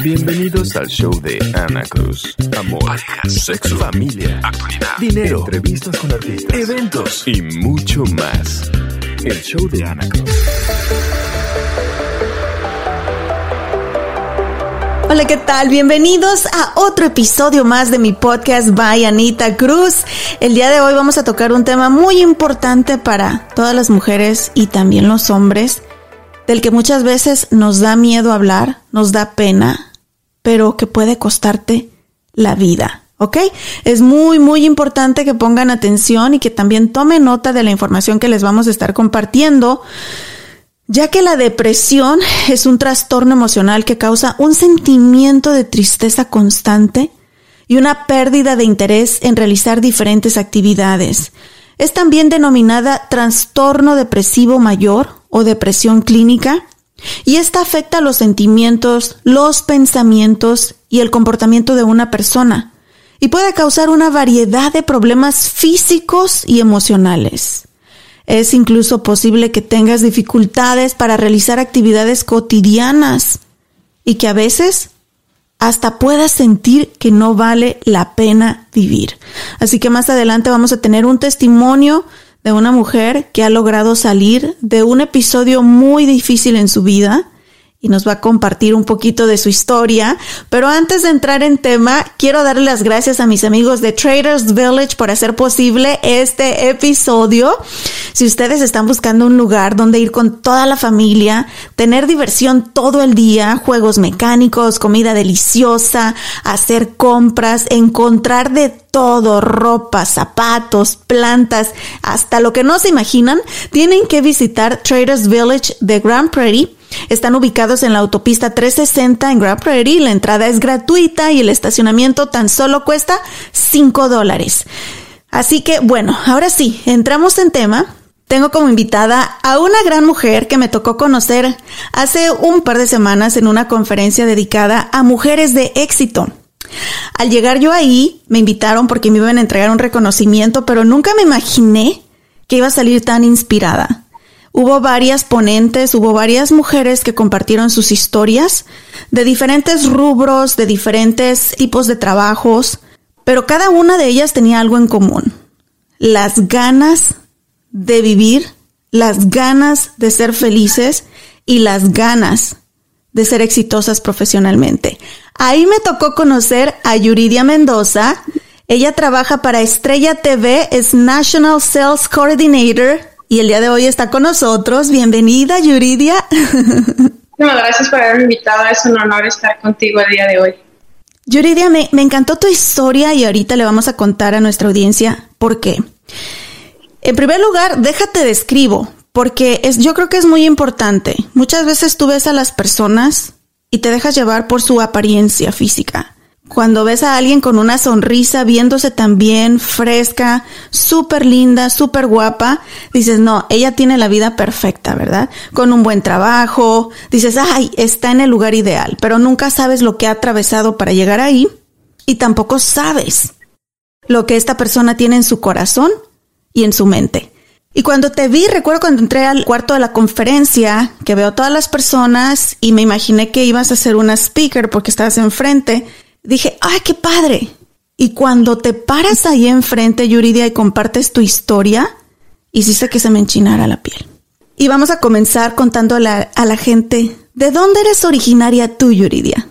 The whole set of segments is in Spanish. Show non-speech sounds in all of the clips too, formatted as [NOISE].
Bienvenidos al show de Ana Cruz. Amor, Parejas, sexo, familia, actualidad, dinero, entrevistas con artistas, eventos y mucho más. El show de Ana Cruz. Hola, ¿qué tal? Bienvenidos a otro episodio más de mi podcast by Anita Cruz. El día de hoy vamos a tocar un tema muy importante para todas las mujeres y también los hombres, del que muchas veces nos da miedo hablar, nos da pena, pero que puede costarte la vida. ¿Ok? Es muy, muy importante que pongan atención y que también tomen nota de la información que les vamos a estar compartiendo ya que la depresión es un trastorno emocional que causa un sentimiento de tristeza constante y una pérdida de interés en realizar diferentes actividades. Es también denominada trastorno depresivo mayor o depresión clínica y esta afecta los sentimientos, los pensamientos y el comportamiento de una persona y puede causar una variedad de problemas físicos y emocionales. Es incluso posible que tengas dificultades para realizar actividades cotidianas y que a veces hasta puedas sentir que no vale la pena vivir. Así que más adelante vamos a tener un testimonio de una mujer que ha logrado salir de un episodio muy difícil en su vida y nos va a compartir un poquito de su historia. Pero antes de entrar en tema, quiero darle las gracias a mis amigos de Traders Village por hacer posible este episodio. Si ustedes están buscando un lugar donde ir con toda la familia, tener diversión todo el día, juegos mecánicos, comida deliciosa, hacer compras, encontrar de todo, ropa, zapatos, plantas, hasta lo que no se imaginan, tienen que visitar Traders Village de Grand Prairie están ubicados en la autopista 360 en Grand Prairie. La entrada es gratuita y el estacionamiento tan solo cuesta 5 dólares. Así que bueno, ahora sí, entramos en tema. Tengo como invitada a una gran mujer que me tocó conocer hace un par de semanas en una conferencia dedicada a mujeres de éxito. Al llegar yo ahí, me invitaron porque me iban a entregar un reconocimiento, pero nunca me imaginé que iba a salir tan inspirada. Hubo varias ponentes, hubo varias mujeres que compartieron sus historias de diferentes rubros, de diferentes tipos de trabajos, pero cada una de ellas tenía algo en común. Las ganas de vivir, las ganas de ser felices y las ganas de ser exitosas profesionalmente. Ahí me tocó conocer a Yuridia Mendoza. Ella trabaja para Estrella TV, es National Sales Coordinator y el día de hoy está con nosotros. Bienvenida, Yuridia. [LAUGHS] Muchas gracias por haberme invitado. Es un honor estar contigo el día de hoy. Yuridia, me, me encantó tu historia y ahorita le vamos a contar a nuestra audiencia por qué. En primer lugar, déjate describo, porque es, yo creo que es muy importante. Muchas veces tú ves a las personas y te dejas llevar por su apariencia física. Cuando ves a alguien con una sonrisa, viéndose tan bien, fresca, súper linda, súper guapa, dices, no, ella tiene la vida perfecta, ¿verdad? Con un buen trabajo, dices, ay, está en el lugar ideal, pero nunca sabes lo que ha atravesado para llegar ahí y tampoco sabes lo que esta persona tiene en su corazón y en su mente. Y cuando te vi, recuerdo cuando entré al cuarto de la conferencia, que veo a todas las personas y me imaginé que ibas a ser una speaker porque estabas enfrente dije, ay, qué padre. Y cuando te paras ahí enfrente, Yuridia, y compartes tu historia, hiciste que se me enchinara la piel. Y vamos a comenzar contando a la, a la gente, ¿de dónde eres originaria tú, Yuridia?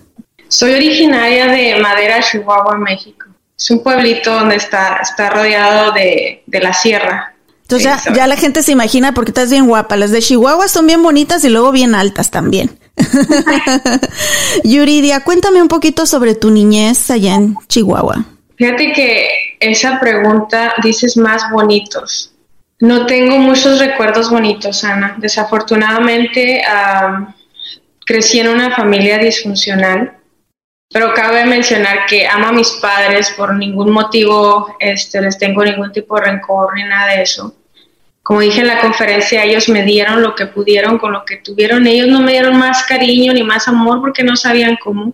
Soy originaria de Madera, Chihuahua, México. Es un pueblito donde está, está rodeado de, de la sierra. Entonces ya, ya, la gente se imagina porque estás bien guapa. Las de Chihuahua son bien bonitas y luego bien altas también. [LAUGHS] Yuridia, cuéntame un poquito sobre tu niñez allá en Chihuahua. Fíjate que esa pregunta dices más bonitos. No tengo muchos recuerdos bonitos, Ana. Desafortunadamente um, crecí en una familia disfuncional, pero cabe mencionar que amo a mis padres por ningún motivo, este, les tengo ningún tipo de rencor ni nada de eso. Como dije en la conferencia, ellos me dieron lo que pudieron con lo que tuvieron. Ellos no me dieron más cariño ni más amor porque no sabían cómo.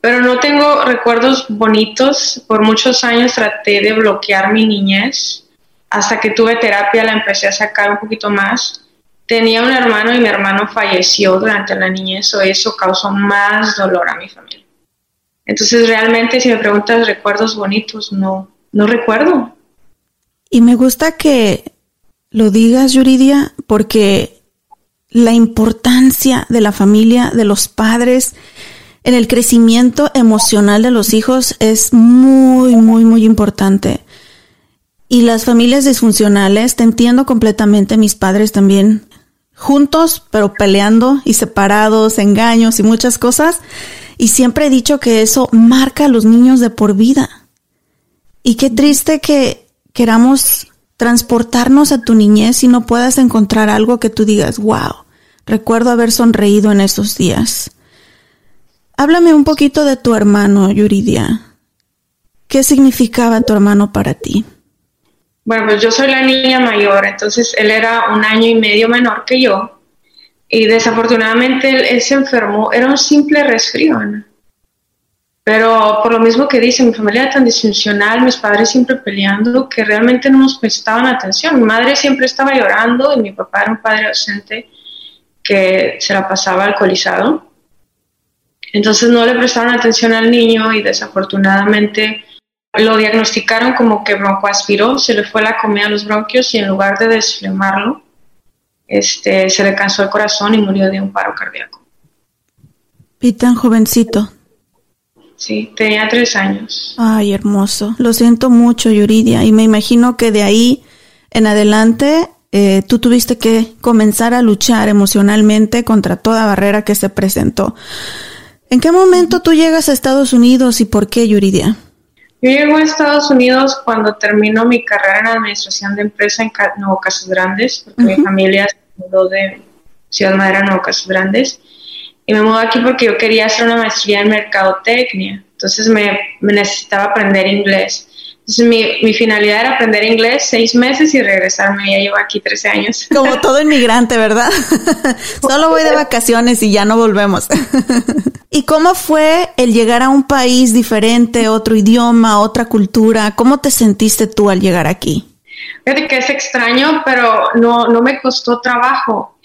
Pero no tengo recuerdos bonitos. Por muchos años traté de bloquear mi niñez. Hasta que tuve terapia la empecé a sacar un poquito más. Tenía un hermano y mi hermano falleció durante la niñez. O eso causó más dolor a mi familia. Entonces realmente si me preguntas recuerdos bonitos, no, no recuerdo. Y me gusta que lo digas, Yuridia, porque la importancia de la familia, de los padres, en el crecimiento emocional de los hijos es muy, muy, muy importante. Y las familias disfuncionales, te entiendo completamente, mis padres también, juntos, pero peleando y separados, engaños y muchas cosas. Y siempre he dicho que eso marca a los niños de por vida. Y qué triste que queramos transportarnos a tu niñez y no puedas encontrar algo que tú digas, wow, recuerdo haber sonreído en esos días. Háblame un poquito de tu hermano, Yuridia. ¿Qué significaba tu hermano para ti? Bueno, pues yo soy la niña mayor, entonces él era un año y medio menor que yo y desafortunadamente él, se enfermó, era un simple resfrío. Pero por lo mismo que dice, mi familia era tan disfuncional, mis padres siempre peleando, que realmente no nos prestaban atención. Mi madre siempre estaba llorando y mi papá era un padre ausente que se la pasaba alcoholizado. Entonces no le prestaban atención al niño y desafortunadamente lo diagnosticaron como que broncoaspiró, se le fue la comida a los bronquios y en lugar de desflemarlo, este, se le cansó el corazón y murió de un paro cardíaco. Y tan jovencito. Sí, tenía tres años. Ay, hermoso. Lo siento mucho, Yuridia. Y me imagino que de ahí en adelante eh, tú tuviste que comenzar a luchar emocionalmente contra toda barrera que se presentó. ¿En qué momento tú llegas a Estados Unidos y por qué, Yuridia? Yo llego a Estados Unidos cuando termino mi carrera en administración de empresa en Nuevo Casas Grandes, porque mi familia se mudó de Ciudad Madera a Nuevo Casas Grandes y me mudé aquí porque yo quería hacer una maestría en mercadotecnia, entonces me, necesitaba aprender inglés. Entonces mi, mi, finalidad era aprender inglés seis meses y regresarme, ya llevo aquí 13 años. [LAUGHS] Como todo inmigrante, ¿verdad? [LAUGHS] Solo voy de vacaciones y ya no volvemos. [LAUGHS] ¿Y cómo fue el llegar a un país diferente, otro idioma, otra cultura? ¿Cómo te sentiste tú al llegar aquí? Fíjate que es extraño, pero no, no me costó trabajo.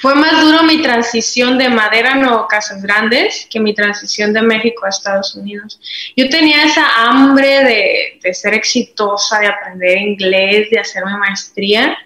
Fue más duro mi transición de Madera Nuevo Casas Grandes que mi transición de México a Estados Unidos. Yo tenía esa hambre de, de ser exitosa, de aprender inglés, de hacer mi maestría.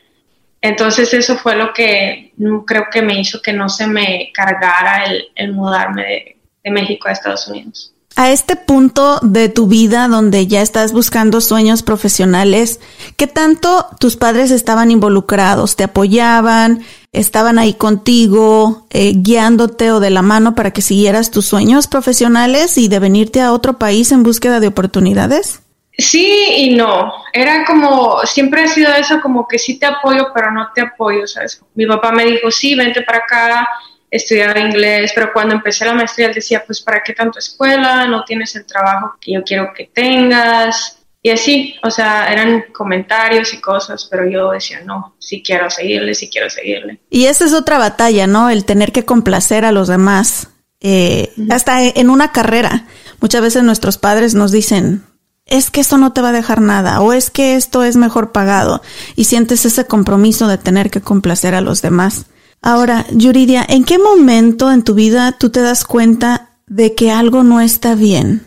Entonces eso fue lo que creo que me hizo que no se me cargara el, mudarme de México a Estados Unidos a este punto de tu vida donde ya estás buscando sueños profesionales, ¿qué tanto tus padres estaban involucrados? ¿Te apoyaban? ¿Estaban ahí contigo, eh, guiándote o de la mano para que siguieras tus sueños profesionales y de venirte a otro país en búsqueda de oportunidades? Sí y no. Era como, siempre ha sido eso, como que sí te apoyo, pero no te apoyo, ¿sabes? Mi papá me dijo, sí, vente para acá, estudiar inglés, pero cuando empecé la maestría él decía, pues ¿para qué tanto escuela? No tienes el trabajo que yo quiero que tengas. Y así, o sea, eran comentarios y cosas, pero yo decía, no, sí quiero seguirle, sí quiero seguirle. Y esa es otra batalla, ¿no? El tener que complacer a los demás. Eh, hasta en una carrera. Muchas veces nuestros padres nos dicen, es que esto no te va a dejar nada, o es que esto es mejor pagado, y sientes ese compromiso de tener que complacer a los demás. Ahora, Yuridia, ¿en qué momento en tu vida tú te das cuenta de que algo no está bien,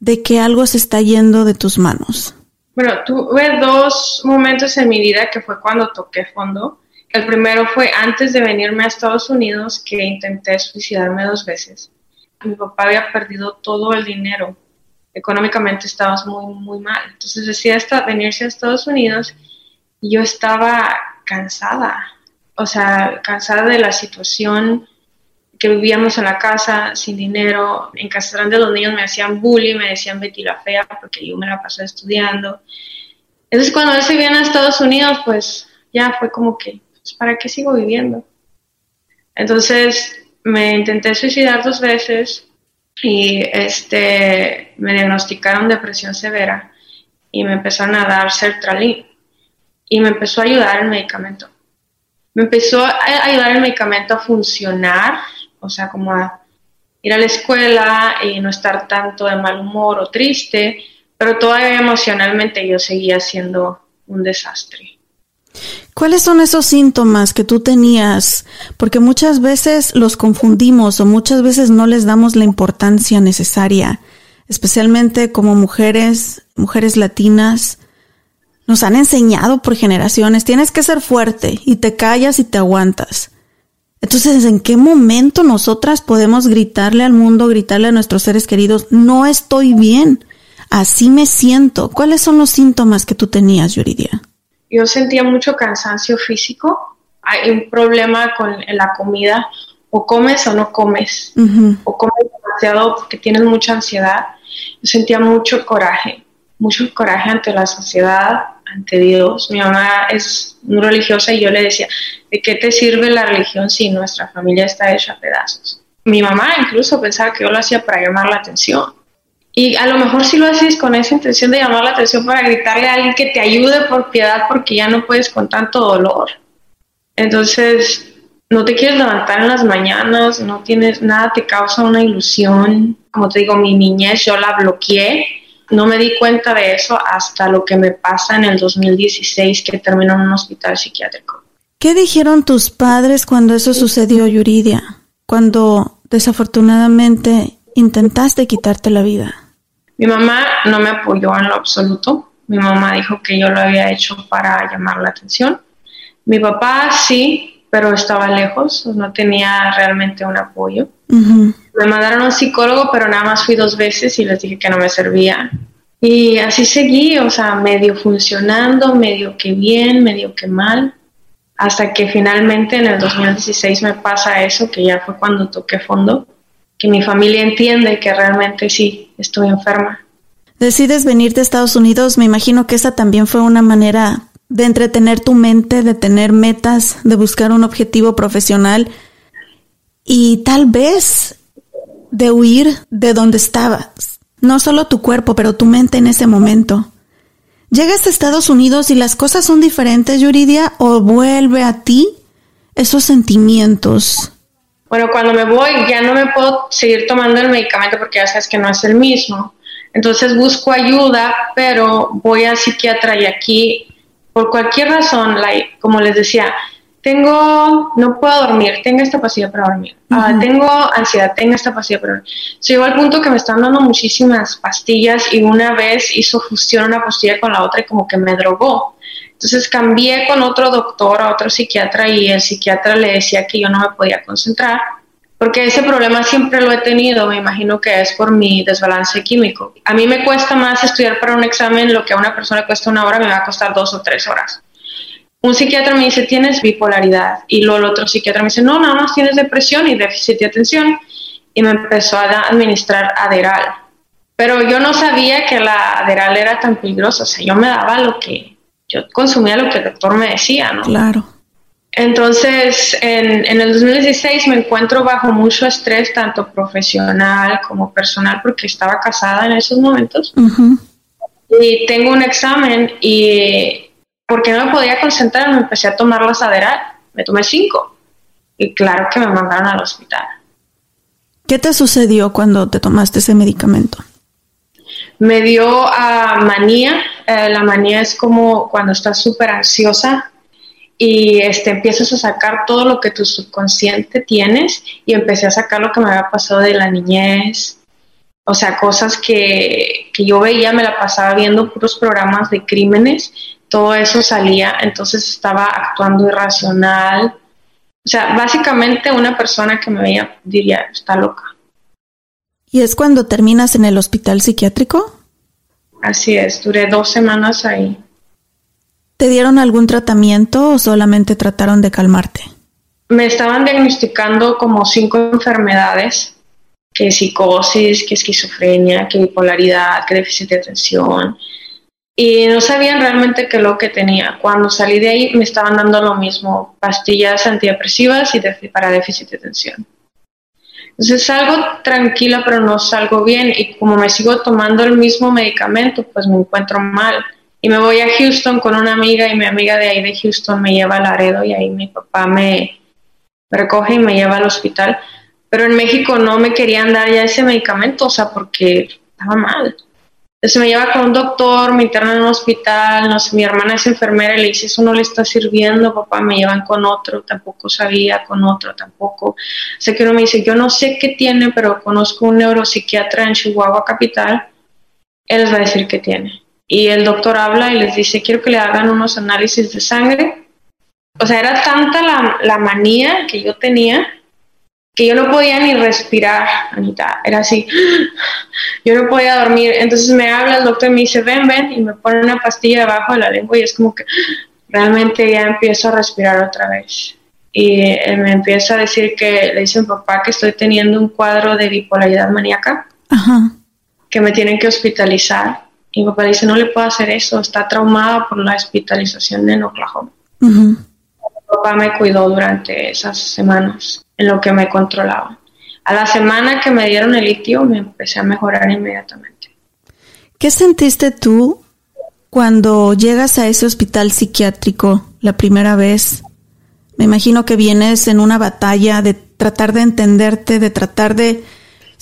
de que algo se está yendo de tus manos? Bueno, tuve dos momentos en mi vida que fue cuando toqué fondo. El primero fue antes de venirme a Estados Unidos, que intenté suicidarme dos veces. Mi papá había perdido todo el dinero económicamente estábamos muy, muy mal. Entonces decía venirse a Estados Unidos y yo estaba cansada, o sea, cansada de la situación que vivíamos en la casa sin dinero. En Casa Grande los niños me hacían bullying, me decían Betty la fea porque yo me la pasé estudiando. Entonces cuando él se viene a Estados Unidos, pues ya fue como que, pues, ¿para qué sigo viviendo? Entonces me intenté suicidar dos veces y este, me diagnosticaron depresión severa y me empezaron a dar sertralin y me empezó a ayudar el medicamento. Me empezó a ayudar el medicamento a funcionar, o sea, como a ir a la escuela y no estar tanto de mal humor o triste, pero todavía emocionalmente yo seguía siendo un desastre. ¿Cuáles son esos síntomas que tú tenías? Porque muchas veces los confundimos o muchas veces no les damos la importancia necesaria, especialmente como mujeres, mujeres latinas. Nos han enseñado por generaciones, tienes que ser fuerte y te callas y te aguantas. Entonces, ¿en qué momento nosotras podemos gritarle al mundo, gritarle a nuestros seres queridos, no estoy bien, así me siento? ¿Cuáles son los síntomas que tú tenías, Yuridia? yo sentía mucho cansancio físico, hay un problema con la comida, o comes o no comes, o comes demasiado porque tienes mucha ansiedad. Yo sentía mucho coraje, mucho coraje ante la sociedad, ante Dios. Mi mamá es muy religiosa y yo le decía, ¿de qué te sirve la religión si nuestra familia está hecha a pedazos? Mi mamá incluso pensaba que yo lo hacía para llamar la atención. Y a lo mejor si lo haces con esa intención de llamar la atención para gritarle a alguien que te ayude por piedad porque ya no puedes con tanto dolor. Entonces, no te quieres levantar en las mañanas, no tienes nada, te causa una ilusión. Como te digo, mi niñez yo la bloqueé. No me di cuenta de eso hasta lo que me pasa en el 2016 que terminó en un hospital psiquiátrico. ¿Qué dijeron tus padres cuando eso sucedió, Yuridia? Cuando desafortunadamente intentaste quitarte la vida. Mi mamá no me apoyó en lo absoluto. Mi mamá dijo que yo lo había hecho para llamar la atención. Mi papá sí, pero estaba lejos, no tenía realmente un apoyo. Me mandaron a un psicólogo, pero nada más fui dos veces y les dije que no me servía. Y así seguí, o sea, medio funcionando, medio que bien, medio que mal, hasta que finalmente en el 2016 me pasa eso, que ya fue cuando toqué fondo que mi familia entiende que realmente sí, estoy enferma. Decides venir de Estados Unidos, me imagino que esa también fue una manera de entretener tu mente, de tener metas, de buscar un objetivo profesional y tal vez de huir de donde estabas. No solo tu cuerpo, pero tu mente en ese momento. ¿Llegas a Estados Unidos y las cosas son diferentes, Yuridia, o vuelve a ti esos sentimientos bueno, cuando me voy ya no me puedo seguir tomando el medicamento porque ya sabes que no es el mismo. Entonces busco ayuda, pero voy al psiquiatra y aquí, por cualquier razón, como les decía, tengo, no puedo dormir, tengo esta pastilla para dormir, ah, tengo ansiedad, tengo esta pastilla para dormir. Llegó al punto que me están dando muchísimas pastillas y una vez hizo fusión una pastilla con la otra y como que me drogó. Entonces cambié con otro doctor, a otro psiquiatra, y el psiquiatra le decía que yo no me podía concentrar, porque ese problema siempre lo he tenido, me imagino que es por mi desbalance químico. A mí me cuesta más estudiar para un examen lo que a una persona le cuesta una hora, me va a costar dos o tres horas. Un psiquiatra me dice, tienes bipolaridad, y luego el otro psiquiatra me dice, no, nada más tienes depresión y déficit de atención, y me empezó a administrar Aderal. Pero yo no sabía que la Aderal era tan peligrosa, o sea, yo me daba lo que yo consumía lo que el doctor me decía, ¿no? Claro. Entonces, en, el 2016 me encuentro bajo mucho estrés, tanto profesional como personal, porque estaba casada en esos momentos. Y tengo un examen y porque no me podía concentrar, me empecé a tomar la Aderal. Me tomé cinco. Y claro que me mandaron al hospital. ¿Qué te sucedió cuando te tomaste ese medicamento? Me dio a manía. Eh, la manía es como cuando estás súper ansiosa y este, empiezas a sacar todo lo que tu subconsciente tienes y empecé a sacar lo que me había pasado de la niñez, o sea, cosas que, que yo veía, me la pasaba viendo puros programas de crímenes, todo eso salía, entonces estaba actuando irracional. O sea, básicamente una persona que me veía diría, está loca. ¿Y es cuando terminas en el hospital psiquiátrico? Así es, duré dos semanas ahí. ¿Te dieron algún tratamiento o solamente trataron de calmarte? Me estaban diagnosticando como cinco enfermedades, que psicosis, que esquizofrenia, que bipolaridad, que déficit de atención, y no sabían realmente qué es lo que tenía. Cuando salí de ahí me estaban dando lo mismo, pastillas antidepresivas y para déficit de atención. Entonces salgo tranquila, pero no salgo bien y como me sigo tomando el mismo medicamento, pues me encuentro mal. Y me voy a Houston con una amiga y mi amiga de ahí de Houston me lleva a Laredo y ahí mi papá me recoge y me lleva al hospital. Pero en México no me querían dar ya ese medicamento, o sea, porque estaba mal. Entonces me lleva con un doctor, me internan en un hospital, mi hermana es enfermera y le dice, eso no le está sirviendo, papá, me llevan con otro, tampoco sabía, con otro, tampoco. Sé que uno me dice, yo no sé qué tiene, pero conozco un neuropsiquiatra en Chihuahua Capital, él les va a decir qué tiene. Y el doctor habla y les dice, quiero que le hagan unos análisis de sangre. O sea, era tanta la, la manía que yo tenía que yo no podía ni respirar, Anita, era así, [GASPS] yo no podía dormir, entonces me habla el doctor y me dice, ven, ven, y me pone una pastilla debajo de la lengua y es como que [GASPS] realmente ya empiezo a respirar otra vez. Y él me empieza a decir que le dice a mi papá que estoy teniendo un cuadro de bipolaridad maníaca, que me tienen que hospitalizar. Y mi papá dice, no le puedo hacer eso, está traumada por la hospitalización de Oklahoma. Mi papá me cuidó durante esas semanas en lo que me controlaba. A la semana que me dieron el litio me empecé a mejorar inmediatamente. ¿Qué sentiste tú cuando llegas a ese hospital psiquiátrico la primera vez? Me imagino que vienes en una batalla de tratar de entenderte, de tratar de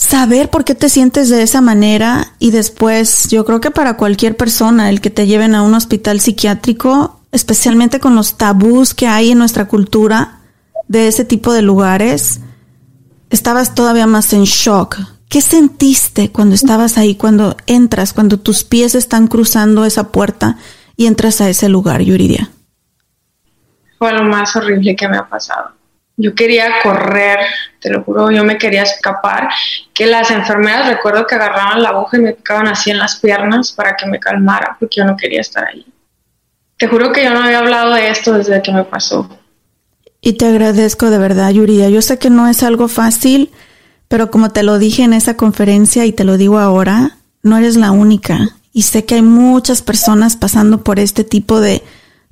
saber por qué te sientes de esa manera y después yo creo que para cualquier persona el que te lleven a un hospital psiquiátrico, especialmente con los tabús que hay en nuestra cultura, de ese tipo de lugares, estabas todavía más en shock. ¿Qué sentiste cuando estabas ahí, cuando entras, cuando tus pies están cruzando esa puerta y entras a ese lugar, Yuridia? Fue lo más horrible que me ha pasado. Yo quería correr, te lo juro, yo me quería escapar. Que las enfermeras, recuerdo que agarraban la aguja y me picaban así en las piernas para que me calmara, porque yo no quería estar ahí. Te juro que yo no había hablado de esto desde que me pasó. Y te agradezco de verdad, Yuridia. Yo sé que no es algo fácil, pero como te lo dije en esa conferencia y te lo digo ahora, no eres la única. Y sé que hay muchas personas pasando por este tipo de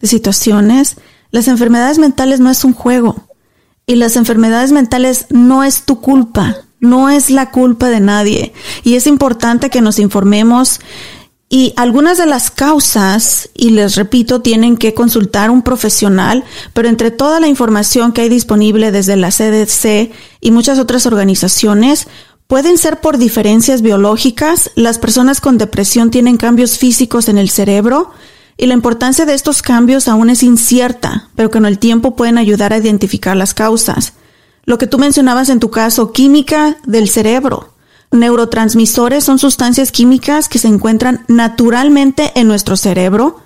situaciones. Las enfermedades mentales no es un juego. Y las enfermedades mentales no es tu culpa, no es la culpa de nadie. Y es importante que nos informemos. Y algunas de las causas, y les repito, tienen que consultar un profesional, pero entre toda la información que hay disponible desde la CDC y muchas otras organizaciones, pueden ser por diferencias biológicas, las personas con depresión tienen cambios físicos en el cerebro, y la importancia de estos cambios aún es incierta, pero con el tiempo pueden ayudar a identificar las causas. Lo que tú mencionabas en tu caso, química del cerebro. Neurotransmisores son sustancias químicas que se encuentran naturalmente en nuestro cerebro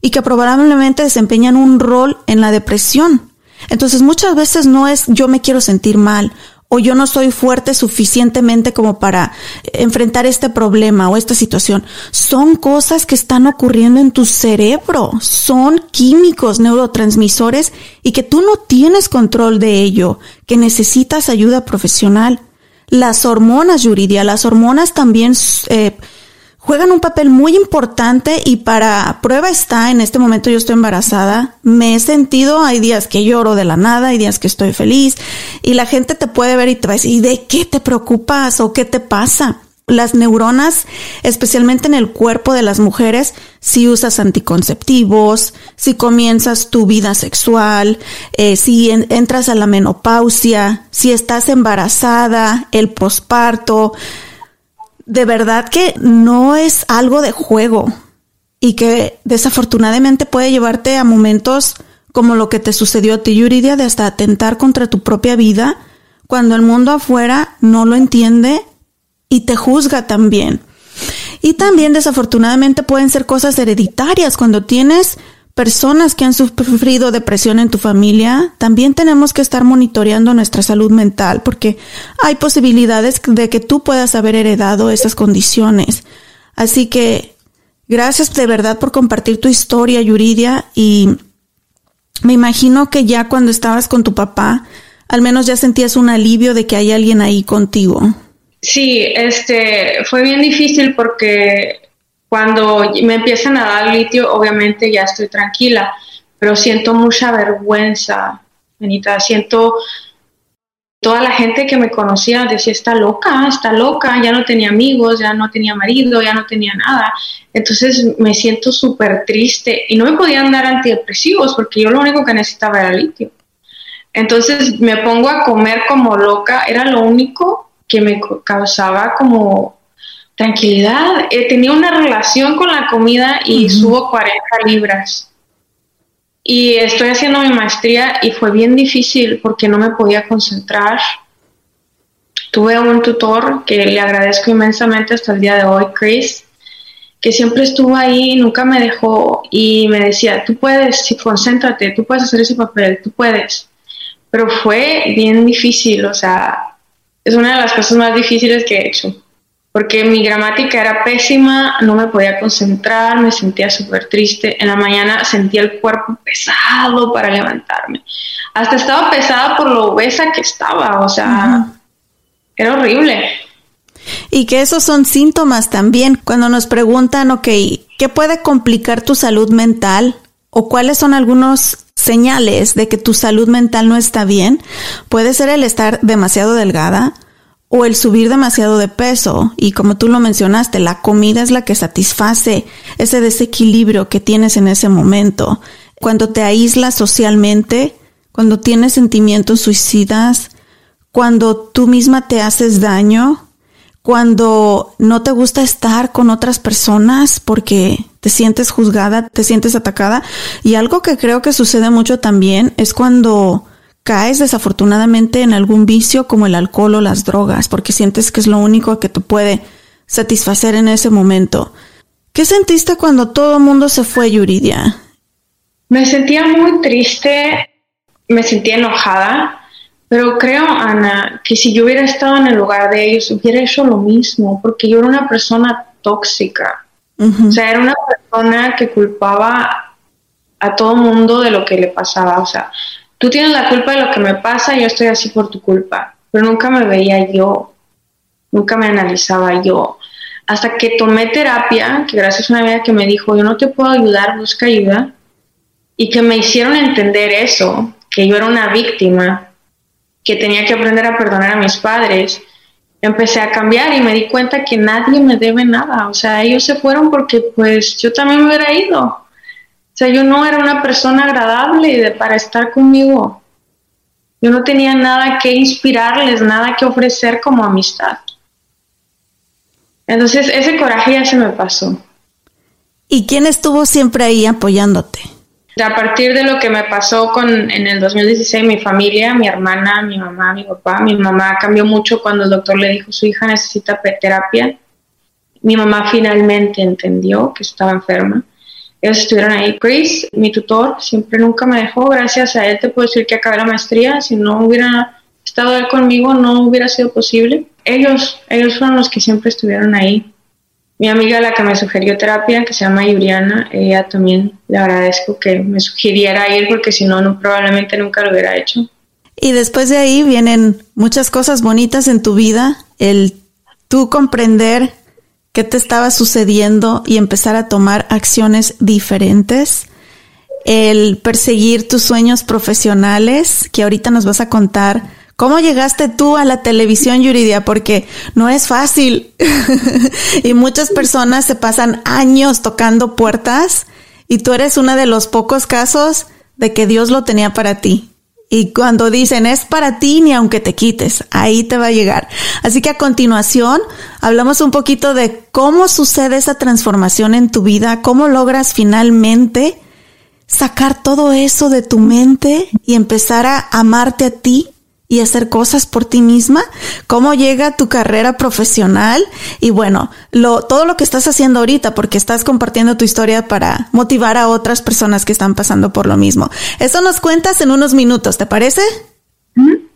y que probablemente desempeñan un rol en la depresión. Entonces muchas veces no es yo me quiero sentir mal o yo no soy fuerte suficientemente como para enfrentar este problema o esta situación. Son cosas que están ocurriendo en tu cerebro, son químicos, neurotransmisores y que tú no tienes control de ello, que necesitas ayuda profesional. Las hormonas, Yuridia, las hormonas también eh, juegan un papel muy importante y para prueba está, en este momento yo estoy embarazada, me he sentido, hay días que lloro de la nada, hay días que estoy feliz y la gente te puede ver y te va a decir, ¿de qué te preocupas o qué te pasa? las neuronas, especialmente en el cuerpo de las mujeres, si usas anticonceptivos, si comienzas tu vida sexual, eh, si entras a la menopausia, si estás embarazada, el posparto. De verdad que no es algo de juego y que desafortunadamente puede llevarte a momentos como lo que te sucedió a ti, Yuridia, de hasta atentar contra tu propia vida cuando el mundo afuera no lo entiende y te juzga también. Y también desafortunadamente pueden ser cosas hereditarias cuando tienes personas que han sufrido depresión en tu familia, también tenemos que estar monitoreando nuestra salud mental porque hay posibilidades de que tú puedas haber heredado esas condiciones. Así que gracias de verdad por compartir tu historia, Yuridia, y me imagino que ya cuando estabas con tu papá, al menos ya sentías un alivio de que hay alguien ahí contigo. Sí, este fue bien difícil porque cuando me empiezan a dar litio, obviamente ya estoy tranquila, pero siento mucha vergüenza, Anita. Siento toda la gente que me conocía decía, está loca, está loca, ya no tenía amigos, ya no tenía marido, ya no tenía nada. Entonces me siento súper triste y no me podían dar antidepresivos porque yo lo único que necesitaba era litio. Entonces me pongo a comer como loca, era lo único que me causaba como tranquilidad. He tenido una relación con la comida y subo 40 libras. Y estoy haciendo mi maestría y fue bien difícil porque no me podía concentrar. Tuve un tutor que le agradezco inmensamente hasta el día de hoy, Chris, que siempre estuvo ahí, nunca me dejó y me decía, tú puedes, concéntrate, tú puedes hacer ese papel, tú puedes. Pero fue bien difícil, o sea, es una de las cosas más difíciles que he hecho porque mi gramática era pésima, no me podía concentrar, me sentía súper triste. En la mañana sentía el cuerpo pesado para levantarme. Hasta estaba pesada por lo obesa que estaba, o sea, era horrible. Y que esos son síntomas también. Cuando nos preguntan, ok, ¿qué puede complicar tu salud mental? ¿O cuáles son algunos señales de que tu salud mental no está bien? Puede ser el estar demasiado delgada, o el subir demasiado de peso. Y como tú lo mencionaste, la comida es la que satisface ese desequilibrio que tienes en ese momento. Cuando te aíslas socialmente, cuando tienes sentimientos suicidas, cuando tú misma te haces daño, cuando no te gusta estar con otras personas porque te sientes juzgada, te sientes atacada. Y algo que creo que sucede mucho también es cuando caes desafortunadamente en algún vicio como el alcohol o las drogas, porque sientes que es lo único que te puede satisfacer en ese momento. ¿Qué sentiste cuando todo el mundo se fue, Yuridia? Me sentía muy triste, me sentía enojada, pero creo, Ana, que si yo hubiera estado en el lugar de ellos, hubiera hecho lo mismo, porque yo era una persona tóxica. O sea, era una persona que culpaba a todo el mundo de lo que le pasaba. O sea, tú tienes la culpa de lo que me pasa, yo estoy así por tu culpa, pero nunca me veía yo, nunca me analizaba yo. Hasta que tomé terapia, que gracias a una amiga que me dijo, yo no te puedo ayudar, busca ayuda, y que me hicieron entender eso, que yo era una víctima, que tenía que aprender a perdonar a mis padres, empecé a cambiar y me di cuenta que nadie me debe nada, o sea, ellos se fueron porque pues yo también me hubiera ido sea, yo no era una persona agradable para estar conmigo. Yo no tenía nada que inspirarles, nada que ofrecer como amistad. Entonces ese coraje ya se me pasó. ¿Y quién estuvo siempre ahí apoyándote? A partir de lo que me pasó con en el 2016, mi familia, mi hermana, mi mamá, mi papá, mi mamá cambió mucho cuando el doctor le dijo su hija necesita terapia. Mi mamá finalmente entendió que estaba enferma ellos estuvieron ahí. Chris, mi tutor, siempre nunca me dejó. Gracias a él te puedo decir que acabé la maestría. Si no hubiera estado él conmigo, no hubiera sido posible. Ellos, ellos fueron los que siempre estuvieron ahí. Mi amiga, la que me sugirió terapia, que se llama Yuriana, ella también le agradezco que me sugiriera ir porque si no, no probablemente nunca lo hubiera hecho. Y después de ahí vienen muchas cosas bonitas en tu vida, el tú comprender qué te estaba sucediendo y empezar a tomar acciones diferentes. El perseguir tus sueños profesionales, que ahorita nos vas a contar cómo llegaste tú a la televisión, Yuridia, porque no es fácil. [LAUGHS] y muchas personas se pasan años tocando puertas y tú eres uno de los pocos casos de que Dios lo tenía para ti. Y cuando dicen es para ti, ni aunque te quites, ahí te va a llegar. Así que a continuación hablamos un poquito de cómo sucede esa transformación en tu vida, cómo logras finalmente sacar todo eso de tu mente y empezar a amarte a ti y hacer cosas por ti misma, cómo llega tu carrera profesional y bueno, lo, todo lo que estás haciendo ahorita porque estás compartiendo tu historia para motivar a otras personas que están pasando por lo mismo. Eso nos cuentas en unos minutos, ¿te parece?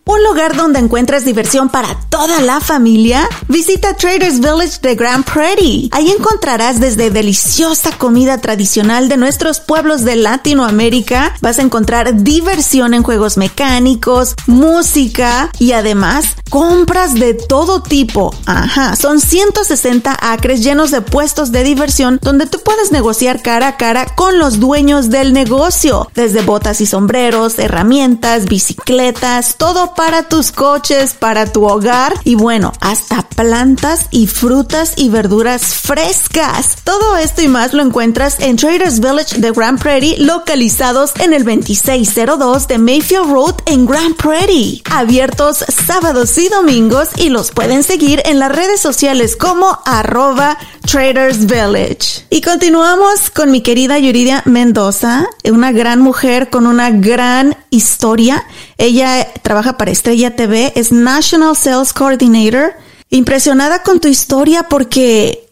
Un lugar donde encuentras diversión para toda la familia. Visita Traders Village de Grand Prairie. Ahí encontrarás desde deliciosa comida tradicional de nuestros pueblos de Latinoamérica. Vas a encontrar diversión en juegos mecánicos, música y además compras de todo tipo. Ajá, son 160 acres llenos de puestos de diversión donde tú puedes negociar cara a cara con los dueños del negocio. Desde botas y sombreros, herramientas, bicicletas, todo para tus coches, para tu hogar y bueno, hasta plantas y frutas y verduras frescas. Todo esto y más lo encuentras en Traders Village de Grand Prairie, localizados en el 2602 de Mayfield Road en Grand Prairie. Abiertos sábados y domingos y los pueden seguir en las redes sociales como arroba Traders Village. Y continuamos con mi querida Yuridia Mendoza, una gran mujer con una gran historia. Ella trabaja para Estrella TV, es National Sales Coordinator. Impresionada con tu historia porque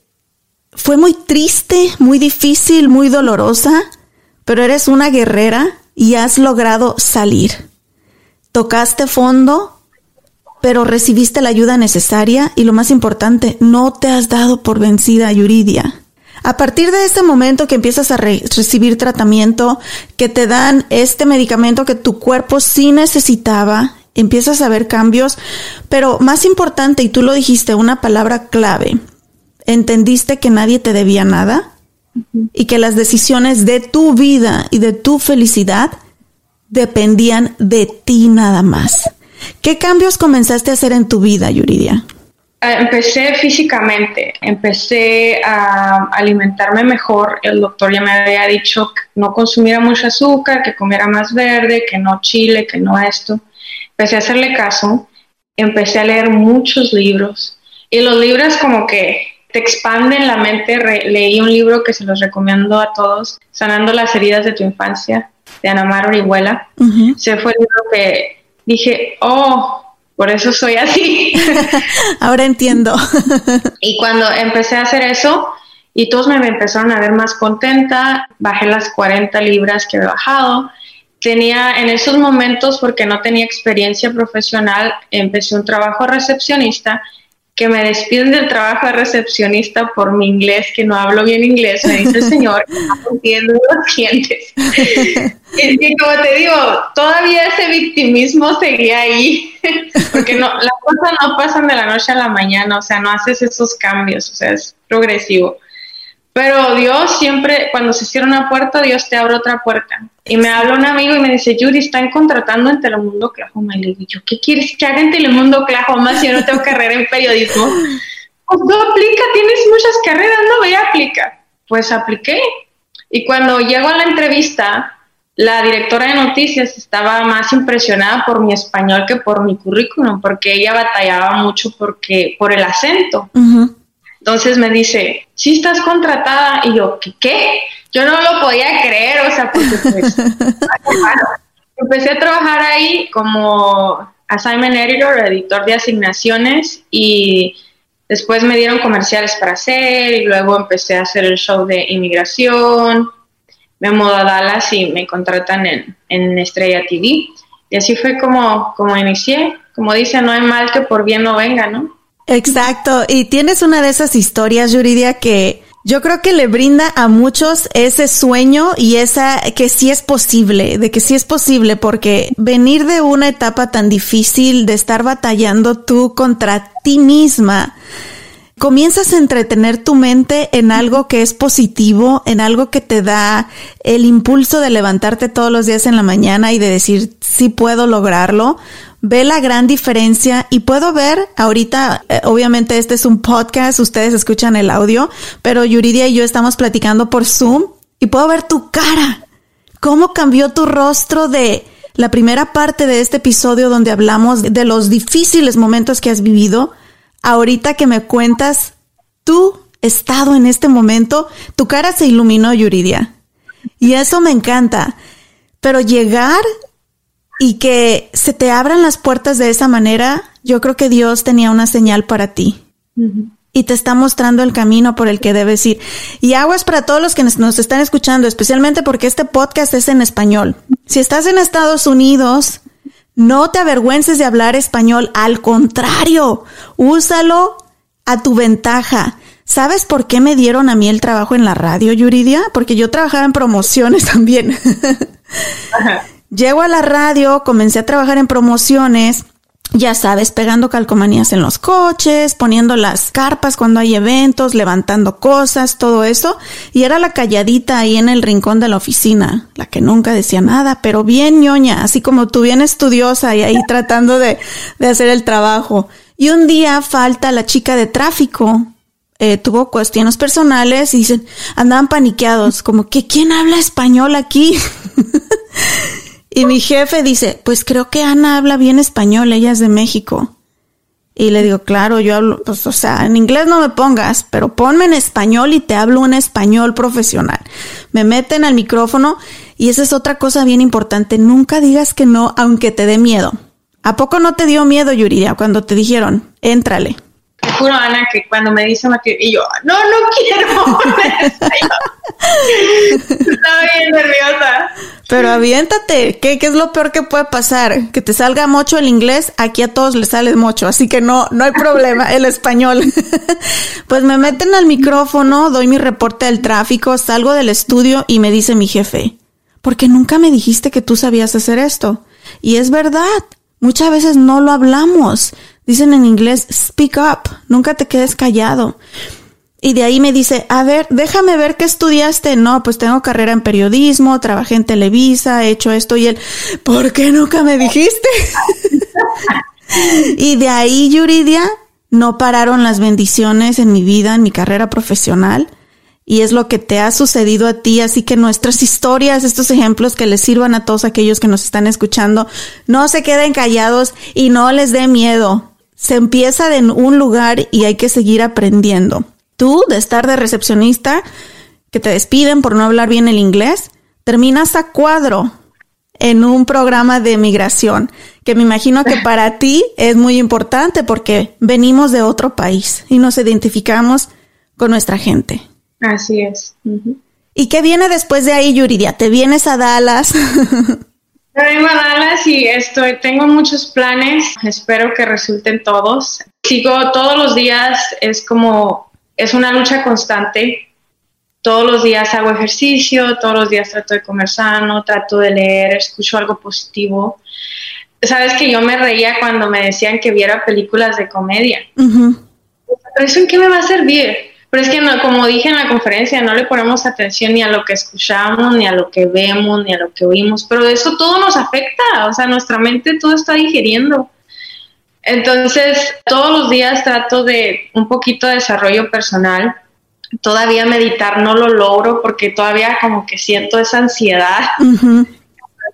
fue muy triste, muy difícil, muy dolorosa, pero eres una guerrera y has logrado salir. Tocaste fondo, pero recibiste la ayuda necesaria y lo más importante, no te has dado por vencida, Yuridia. A partir de este momento que empiezas a recibir tratamiento, que te dan este medicamento que tu cuerpo sí necesitaba, empiezas a ver cambios, pero más importante, y tú lo dijiste, una palabra clave, entendiste que nadie te debía nada y que las decisiones de tu vida y de tu felicidad dependían de ti nada más. ¿Qué cambios comenzaste a hacer en tu vida, Yuridia? Ah, empecé físicamente, empecé a alimentarme mejor. El doctor ya me había dicho que no consumiera mucho azúcar, que comiera más verde, que no chile, que no esto. Empecé a hacerle caso, empecé a leer muchos libros y los libros como que te expanden la mente. leí un libro que se los recomiendo a todos, Sanando las heridas de tu infancia, de Ana Mar Orihuela. Se fue el libro que dije, oh, por eso soy así. [LAUGHS] Ahora entiendo. [LAUGHS] y cuando empecé a hacer eso, y todos me empezaron a ver más contenta, bajé las 40 libras que he bajado. Tenía en esos momentos, porque no tenía experiencia profesional, empecé un trabajo recepcionista que me despiden del trabajo de recepcionista por mi inglés, que no hablo bien inglés, me dice el señor, no entiendo los clientes. [LAUGHS] y, como te digo, todavía ese victimismo seguía ahí, [LAUGHS] porque no, las cosas no pasan de la noche a la mañana, o sea, no haces esos cambios, o sea, es progresivo. Pero Dios siempre, cuando se cierra una puerta, Dios te abre otra puerta. Y me habla un amigo y me dice, Yuri, están contratando en Telemundo Oklahoma. Y le digo, yo, ¿qué quieres que haga en Telemundo Oklahoma si yo no tengo carrera en periodismo? [LAUGHS] Pues no aplica, tienes muchas carreras, no voy a aplicar. Pues apliqué. Y cuando llego a la entrevista, la directora de noticias estaba más impresionada por mi español que por mi currículum, porque ella batallaba mucho porque, por el acento. Entonces me dice, si estás contratada. Y yo, ¿qué? qué? Yo no lo podía creer, o sea, porque pues, [LAUGHS] empecé a trabajar ahí como assignment editor, editor de asignaciones y después me dieron comerciales para hacer y luego empecé a hacer el show de inmigración. Me mudé a Dallas y me contratan en, en Estrella TV. Y así fue como, como inicié. Como dice, no hay mal que por bien no venga, ¿no? Exacto. Y tienes una de esas historias, Yuridia, que yo creo que le brinda a muchos ese sueño y esa que sí es posible, de que sí es posible, porque venir de una etapa tan difícil, de estar batallando tú contra ti misma, comienzas a entretener tu mente en algo que es positivo, en algo que te da el impulso de levantarte todos los días en la mañana y de decir, sí puedo lograrlo, ve la gran diferencia y puedo ver ahorita, eh, obviamente este es un podcast, ustedes escuchan el audio, pero Yuridia y yo estamos platicando por Zoom y puedo ver tu cara. ¿Cómo cambió tu rostro de la primera parte de este episodio donde hablamos de los difíciles momentos que has vivido? Ahorita que me cuentas tu estado en este momento, tu cara se iluminó, Yuridia. Y eso me encanta. Pero llegar y que se te abran las puertas de esa manera, yo creo que Dios tenía una señal para ti. Y te está mostrando el camino por el que debes ir. Y aguas para todos los que nos están escuchando, especialmente porque este podcast es en español. Si estás en Estados Unidos, no te avergüences de hablar español. Al contrario, úsalo a tu ventaja. ¿Sabes por qué me dieron a mí el trabajo en la radio, Yuridia? Porque yo trabajaba en promociones [LAUGHS] también. Llego a la radio, comencé a trabajar en promociones, ya sabes, pegando calcomanías en los coches, poniendo las carpas cuando hay eventos, levantando cosas, todo eso. Y era la calladita ahí en el rincón de la oficina, la que nunca decía nada, pero bien ñoña, así como tú bien estudiosa y ahí tratando de, de hacer el trabajo. Y un día falta la chica de tráfico, eh, tuvo cuestiones personales y dicen, andaban paniqueados, como que ¿quién habla español aquí? [LAUGHS] Y mi jefe dice, pues creo que Ana habla bien español, ella es de México. Y le digo, claro, yo hablo, pues, o sea, en inglés no me pongas, pero ponme en español y te hablo en español profesional. Me meten al micrófono y esa es otra cosa bien importante. Nunca digas que no, aunque te dé miedo. ¿A poco no te dio miedo, Yuridia, cuando te dijeron, éntrale? Te juro, Ana, que cuando me dicen y yo, no, no quiero. [LAUGHS] [LAUGHS] Estaba bien nerviosa. Pero aviéntate. ¿Qué, ¿Qué es lo peor que puede pasar? Que te salga mucho el inglés. Aquí a todos les sale mucho, así que no, no hay problema. El español. [LAUGHS] pues me meten al micrófono, doy mi reporte del tráfico, salgo del estudio y me dice mi jefe, porque nunca me dijiste que tú sabías hacer esto. Y es verdad. Muchas veces no lo hablamos. Dicen en inglés, speak up, nunca te quedes callado. Y de ahí me dice, a ver, déjame ver qué estudiaste. No, pues tengo carrera en periodismo, trabajé en Televisa, he hecho esto y él, ¿por qué nunca me dijiste? [LAUGHS] y de ahí, Yuridia, no pararon las bendiciones en mi vida, en mi carrera profesional. Y es lo que te ha sucedido a ti, así que nuestras historias, estos ejemplos que les sirvan a todos aquellos que nos están escuchando, no se queden callados y no les dé miedo se empieza en un lugar y hay que seguir aprendiendo. Tú, de estar de recepcionista, que te despiden por no hablar bien el inglés, terminas a cuadro en un programa de migración, que me imagino que [LAUGHS] para ti es muy importante porque venimos de otro país y nos identificamos con nuestra gente. Así es. ¿Y qué viene después de ahí, Yuridia? ¿Te vienes a Dallas? [LAUGHS] Vengo a Dallas y estoy, tengo muchos planes, espero que resulten todos. Sigo todos los días, es como, es una lucha constante. Todos los días hago ejercicio, todos los días trato de comer sano, trato de leer, escucho algo positivo. Sabes que yo me reía cuando me decían que viera películas de comedia. ¿Pero eso en qué me va a servir? Pero es que, no, como dije en la conferencia, no le ponemos atención ni a lo que escuchamos, ni a lo que vemos, ni a lo que oímos, pero eso todo nos afecta, o sea, nuestra mente todo está digeriendo. Entonces, todos los días trato de un poquito de desarrollo personal. Todavía meditar no lo logro porque todavía como que siento esa ansiedad. Estoy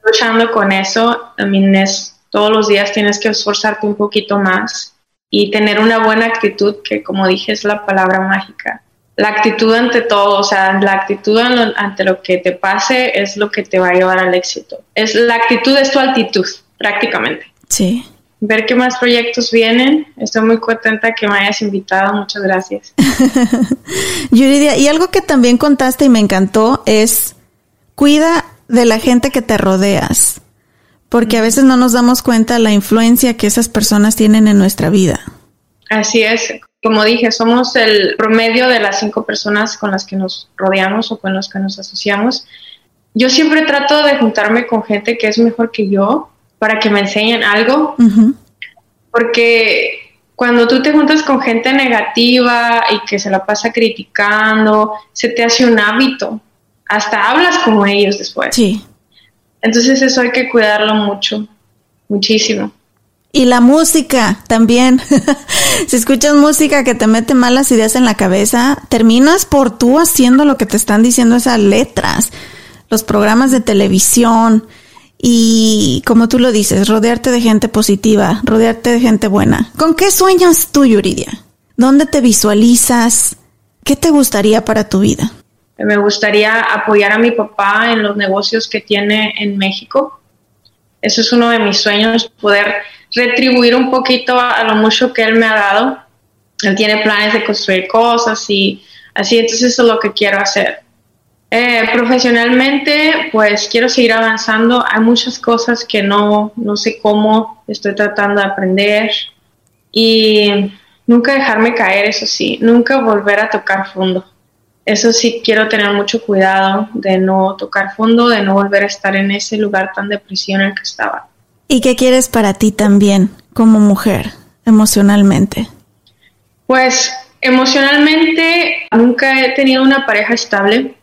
luchando con eso. También es, todos los días tienes que esforzarte un poquito más y tener una buena actitud, que como dije es la palabra mágica. La actitud ante todo, o sea, la actitud ante lo que te pase es lo que te va a llevar al éxito. Es la actitud es tu altitud, prácticamente. Sí. Ver qué más proyectos vienen. Estoy muy contenta que me hayas invitado. Muchas gracias. [LAUGHS] Yuridia, y algo que también contaste y me encantó es cuida de la gente que te rodeas porque a veces no nos damos cuenta la influencia que esas personas tienen en nuestra vida. Así es, como dije, somos el promedio de las cinco personas con las que nos rodeamos o con las que nos asociamos. Yo siempre trato de juntarme con gente que es mejor que yo para que me enseñen algo, porque cuando tú te juntas con gente negativa y que se la pasa criticando, se te hace un hábito, hasta hablas como ellos después. Sí. Entonces eso hay que cuidarlo mucho, muchísimo. Y la música también. [LAUGHS] si escuchas música que te mete malas ideas en la cabeza, terminas por tú haciendo lo que te están diciendo esas letras, los programas de televisión y como tú lo dices, rodearte de gente positiva, rodearte de gente buena. ¿Con qué sueñas tú, Yuridia? ¿Dónde te visualizas? ¿Qué te gustaría para tu vida? Me gustaría apoyar a mi papá en los negocios que tiene en México. Eso es uno de mis sueños, poder retribuir un poquito a, lo mucho que él me ha dado. Él tiene planes de construir cosas y así, entonces eso es lo que quiero hacer. Eh, profesionalmente, pues quiero seguir avanzando. Hay muchas cosas que no, no sé cómo, estoy tratando de aprender y nunca dejarme caer, eso sí, nunca volver a tocar fondo. Eso sí, quiero tener mucho cuidado de no tocar fondo, de no volver a estar en ese lugar tan depresión en el que estaba. ¿Y qué quieres para ti también como mujer, emocionalmente? Pues emocionalmente nunca he tenido una pareja estable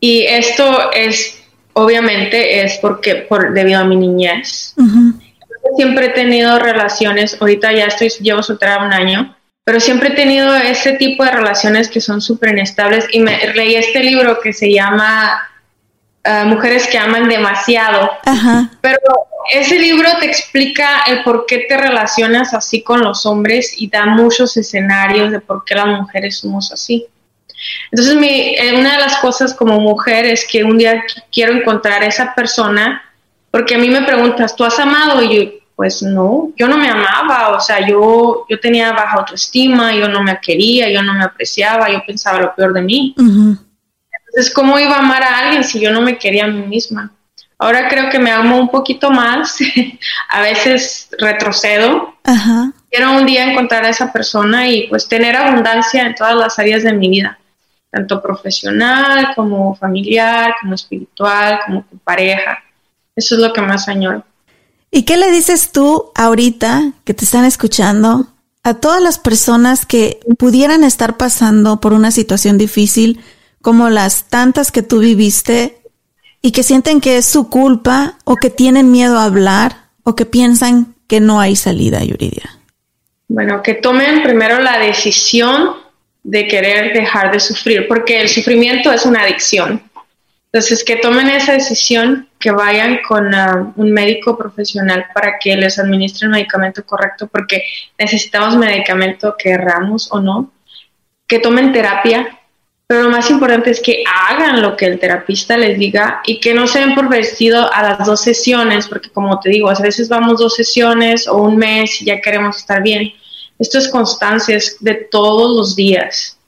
y esto es obviamente es porque por debido a mi niñez. Siempre he tenido relaciones, ahorita ya estoy llevo soltera un año, pero siempre he tenido ese tipo de relaciones que son súper inestables y me leí este libro que se llama uh, Mujeres que aman demasiado. Pero ese libro te explica el por qué te relacionas así con los hombres y da muchos escenarios de por qué las mujeres somos así. Entonces, mi, eh, una de las cosas como mujer es que un día quiero encontrar a esa persona, porque a mí me preguntas, ¿tú has amado? Y yo, pues no, yo no me amaba, o sea, yo, yo tenía baja autoestima, yo no me quería, yo no me apreciaba, yo pensaba lo peor de mí. Entonces, ¿cómo iba a amar a alguien si yo no me quería a mí misma? Ahora creo que me amo un poquito más, [LAUGHS] a veces retrocedo. Ajá. Quiero un día encontrar a esa persona y pues tener abundancia en todas las áreas de mi vida, tanto profesional como familiar, como espiritual, como con pareja. Eso es lo que más añoro. ¿Y qué le dices tú ahorita que te están escuchando a todas las personas que pudieran estar pasando por una situación difícil como las tantas que tú viviste y que sienten que es su culpa o que tienen miedo a hablar o que piensan que no hay salida, Yuridia? Bueno, que tomen primero la decisión de querer dejar de sufrir, porque el sufrimiento es una adicción. Entonces, que tomen esa decisión, que vayan con uh, un médico profesional para que les administre el medicamento correcto, porque necesitamos medicamento, querramos o no. Que tomen terapia, pero lo más importante es que hagan lo que el terapista les diga y que no se den por vestido a las dos sesiones, porque como te digo, a veces vamos dos sesiones o un mes y ya queremos estar bien. Esto es constancia, es de todos los días,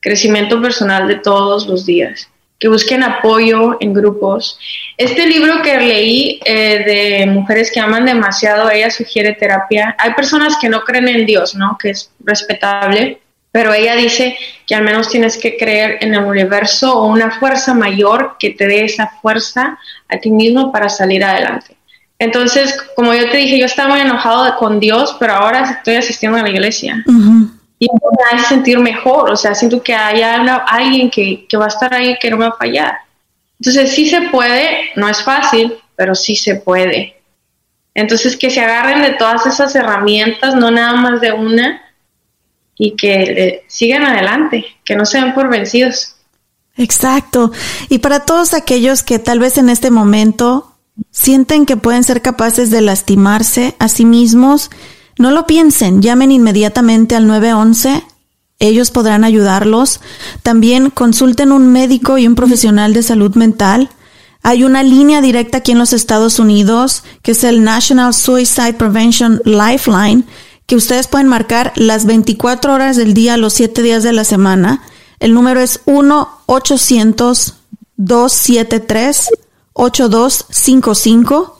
crecimiento personal de todos los días, que busquen apoyo en grupos. Este libro que leí eh, de mujeres que aman demasiado, ella sugiere terapia. Hay personas que no creen en Dios, ¿no? Que es respetable, pero ella dice que al menos tienes que creer en el universo o una fuerza mayor que te dé esa fuerza a ti mismo para salir adelante. Entonces, como yo te dije, yo estaba muy enojado con Dios, pero ahora estoy asistiendo a la iglesia. Y me hace sentir mejor, o sea, siento que hay alguien que, que va a estar ahí que no me va a fallar. Entonces, sí se puede, no es fácil, pero sí se puede. Entonces, que se agarren de todas esas herramientas, no nada más de una, y que eh, sigan adelante, que no se den por vencidos. Exacto. Y para todos aquellos que tal vez en este momento sienten que pueden ser capaces de lastimarse a sí mismos, no lo piensen, llamen inmediatamente al 911. Ellos podrán ayudarlos. También consulten un médico y un profesional de salud mental. Hay una línea directa aquí en los Estados Unidos que es el National Suicide Prevention Lifeline que ustedes pueden marcar las 24 horas del día, los 7 días de la semana. El número es 1-800-273-8255.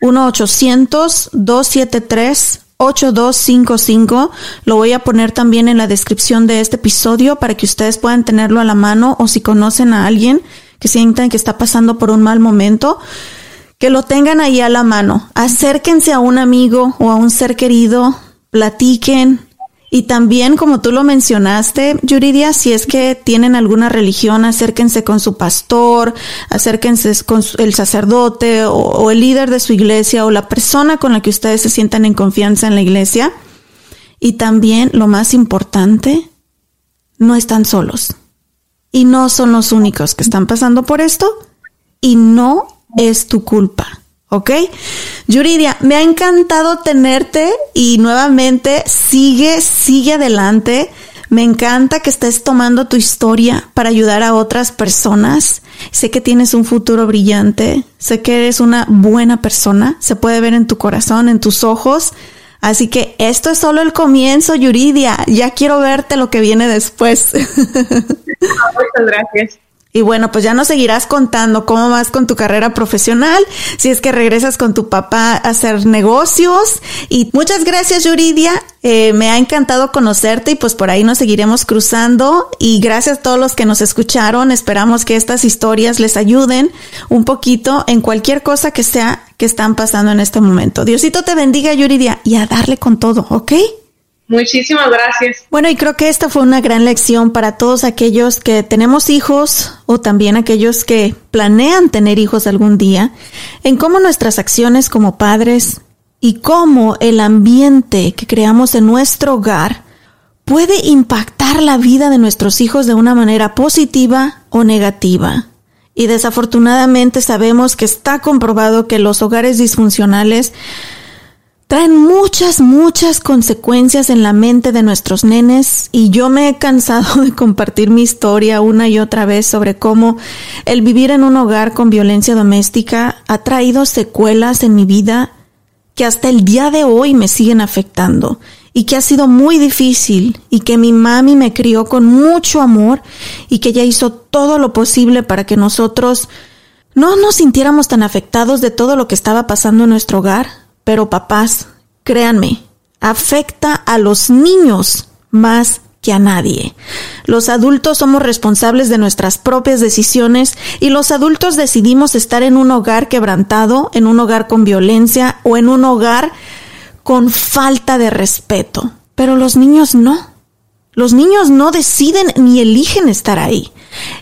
1-800-273-8255. Lo voy a poner también en la descripción de este episodio para que ustedes puedan tenerlo a la mano o si conocen a alguien que sientan que está pasando por un mal momento, que lo tengan ahí a la mano. Acérquense a un amigo o a un ser querido platiquen. Y también, como tú lo mencionaste, Yuridia, si es que tienen alguna religión, acérquense con su pastor, acérquense con el sacerdote o, o, el líder de su iglesia o la persona con la que ustedes se sientan en confianza en la iglesia. Y también, lo más importante, no están solos. Y no son los únicos que están pasando por esto. Y no es tu culpa. ¿Ok? Yuridia, me ha encantado tenerte y nuevamente sigue, sigue adelante. Me encanta que estés tomando tu historia para ayudar a otras personas. Sé que tienes un futuro brillante. Sé que eres una buena persona. Se puede ver en tu corazón, en tus ojos. Así que esto es solo el comienzo, Yuridia. Ya quiero verte lo que viene después. [LAUGHS] Muchas gracias. Y bueno, pues ya nos seguirás contando cómo vas con tu carrera profesional, si es que regresas con tu papá a hacer negocios. Y muchas gracias, Yuridia. Eh, me ha encantado conocerte y pues por ahí nos seguiremos cruzando. Y gracias a todos los que nos escucharon. Esperamos que estas historias les ayuden un poquito en cualquier cosa que sea que están pasando en este momento. Diosito te bendiga, Yuridia, y a darle con todo, ¿ok? Muchísimas gracias. Bueno, y creo que esta fue una gran lección para todos aquellos que tenemos hijos o también aquellos que planean tener hijos algún día, en cómo nuestras acciones como padres y cómo el ambiente que creamos en nuestro hogar puede impactar la vida de nuestros hijos de una manera positiva o negativa. Y desafortunadamente sabemos que está comprobado que los hogares disfuncionales traen muchas, muchas consecuencias en la mente de nuestros nenes y yo me he cansado [LAUGHS] de compartir mi historia una y otra vez sobre cómo el vivir en un hogar con violencia doméstica ha traído secuelas en mi vida que hasta el día de hoy me siguen afectando y que ha sido muy difícil y que mi mami me crió con mucho amor y que ella hizo todo lo posible para que nosotros no nos sintiéramos tan afectados de todo lo que estaba pasando en nuestro hogar, pero papás, créanme, afecta a los niños más que a nadie. Los adultos somos responsables de nuestras propias decisiones y los adultos decidimos estar en un hogar quebrantado, en un hogar con violencia o en un hogar con falta de respeto. Pero los niños no. Los niños no deciden ni eligen estar ahí.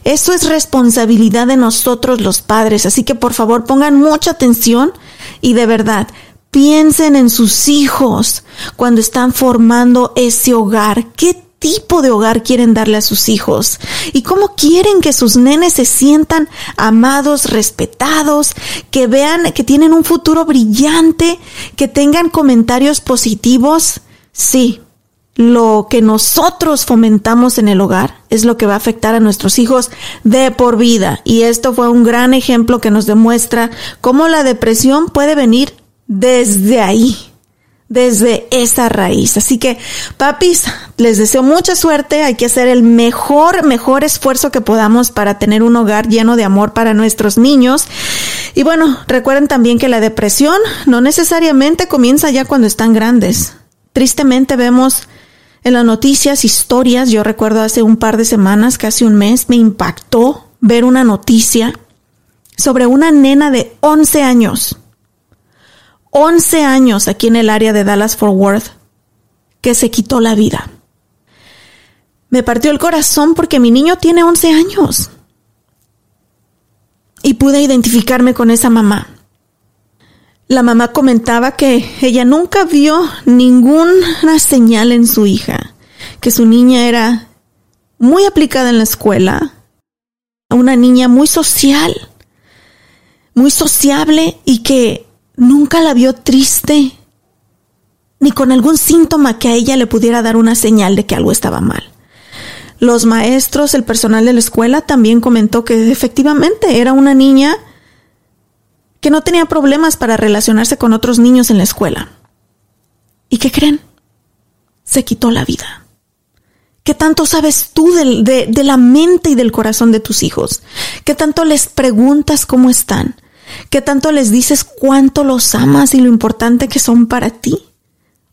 Eso es responsabilidad de nosotros los padres, así que por favor pongan mucha atención y de verdad, Piensen en sus hijos cuando están formando ese hogar. ¿Qué tipo de hogar quieren darle a sus hijos? ¿Y cómo quieren que sus nenes se sientan amados, respetados, que vean que tienen un futuro brillante, que tengan comentarios positivos? Sí, lo que nosotros fomentamos en el hogar es lo que va a afectar a nuestros hijos de por vida. Y esto fue un gran ejemplo que nos demuestra cómo la depresión puede venir desde ahí, desde esa raíz. Así que, papis, les deseo mucha suerte. Hay que hacer el mejor, mejor esfuerzo que podamos para tener un hogar lleno de amor para nuestros niños. Y bueno, recuerden también que la depresión no necesariamente comienza ya cuando están grandes. Tristemente vemos en las noticias historias, yo recuerdo hace un par de semanas, casi un mes, me impactó ver una noticia sobre una nena de 11 años 11 años aquí en el área de Dallas Fort Worth que se quitó la vida. Me partió el corazón porque mi niño tiene 11 años. Y pude identificarme con esa mamá. La mamá comentaba que ella nunca vio ninguna señal en su hija, que su niña era muy aplicada en la escuela, una niña muy social, muy sociable y que nunca la vio triste, ni con algún síntoma que a ella le pudiera dar una señal de que algo estaba mal. Los maestros, el personal de la escuela también comentó que efectivamente era una niña que no tenía problemas para relacionarse con otros niños en la escuela. ¿Y qué creen? Se quitó la vida. ¿Qué tanto sabes tú de, de, la mente y del corazón de tus hijos? ¿Qué tanto les preguntas cómo están? ¿Qué tanto les dices cuánto los amas y lo importante que son para ti?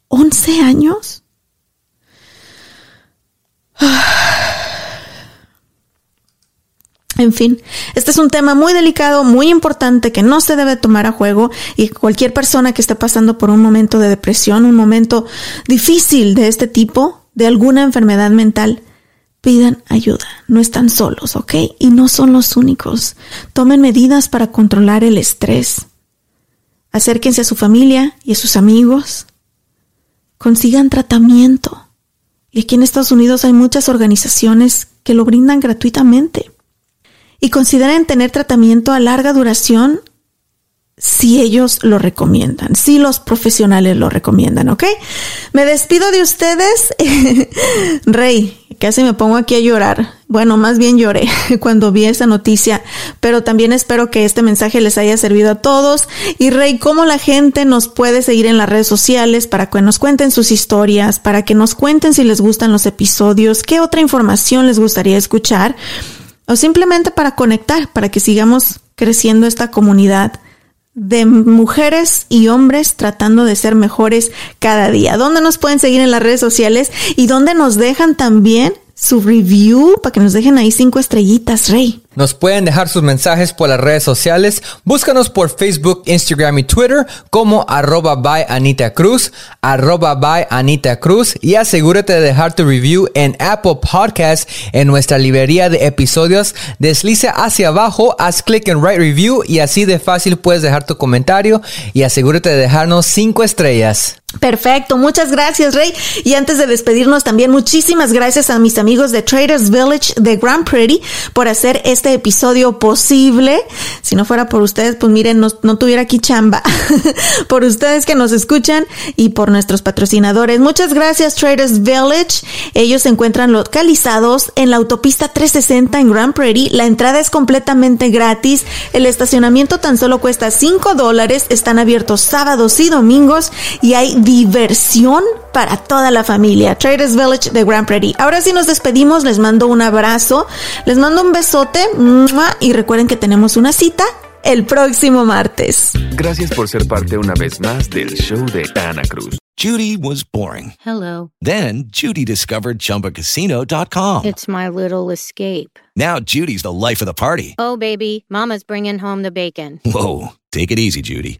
¿11 años? [SIGHS] En fin, este es un tema muy delicado, muy importante que no se debe tomar a juego y cualquier persona que esté pasando por un momento de depresión, un momento difícil de este tipo, de alguna enfermedad mental, pidan ayuda, no están solos, ¿ok? Y no son los únicos. Tomen medidas para controlar el estrés. Acérquense a su familia y a sus amigos. Consigan tratamiento. Y aquí en Estados Unidos hay muchas organizaciones que lo brindan gratuitamente. Y consideren tener tratamiento a larga duración si ellos lo recomiendan, si los profesionales lo recomiendan, ¿ok? Me despido de ustedes. [LAUGHS] Rey, casi me pongo aquí a llorar. Bueno, más bien lloré [LAUGHS] cuando vi esa noticia, pero también espero que este mensaje les haya servido a todos. Y Rey, ¿cómo la gente nos puede seguir en las redes sociales para que nos cuenten sus historias, para que nos cuenten si les gustan los episodios, qué otra información les gustaría escuchar? O simplemente para conectar, para que sigamos creciendo esta comunidad de mujeres y hombres tratando de ser mejores cada día. ¿Dónde nos pueden seguir en las redes sociales y dónde nos dejan también su review para que nos dejen ahí cinco estrellitas, Rey? Nos pueden dejar sus mensajes por las redes sociales. Búscanos por Facebook, Instagram y Twitter como arroba by Anita Cruz, arroba by Anita Cruz y asegúrate de dejar tu review en Apple Podcast en nuestra librería de episodios. Desliza hacia abajo, haz clic en Write Review y así de fácil puedes dejar tu comentario y asegúrate de dejarnos cinco estrellas. Perfecto, muchas gracias Rey. Y antes de despedirnos también muchísimas gracias a mis amigos de Traders Village de Grand Prairie por hacer este episodio posible. Si no fuera por ustedes, pues miren, no, no tuviera aquí chamba. [LAUGHS] por ustedes que nos escuchan y por nuestros patrocinadores. Muchas gracias Traders Village. Ellos se encuentran localizados en la autopista 360 en Grand Prairie. La entrada es completamente gratis. El estacionamiento tan solo cuesta 5 dólares. Están abiertos sábados y domingos y hay diversión para toda la familia. Traders Village de Grand Prairie. Ahora sí nos despedimos, les mando un abrazo, les mando un besote y recuerden que tenemos una cita el próximo martes. Gracias por ser parte una vez más del show de Ana Cruz. Judy was boring. Hello. Then Judy discovered ChumbaCasino.com. It's my little escape. Now Judy's the life of the party. Oh, baby, Mama's bringing home the bacon. Whoa, take it easy, Judy.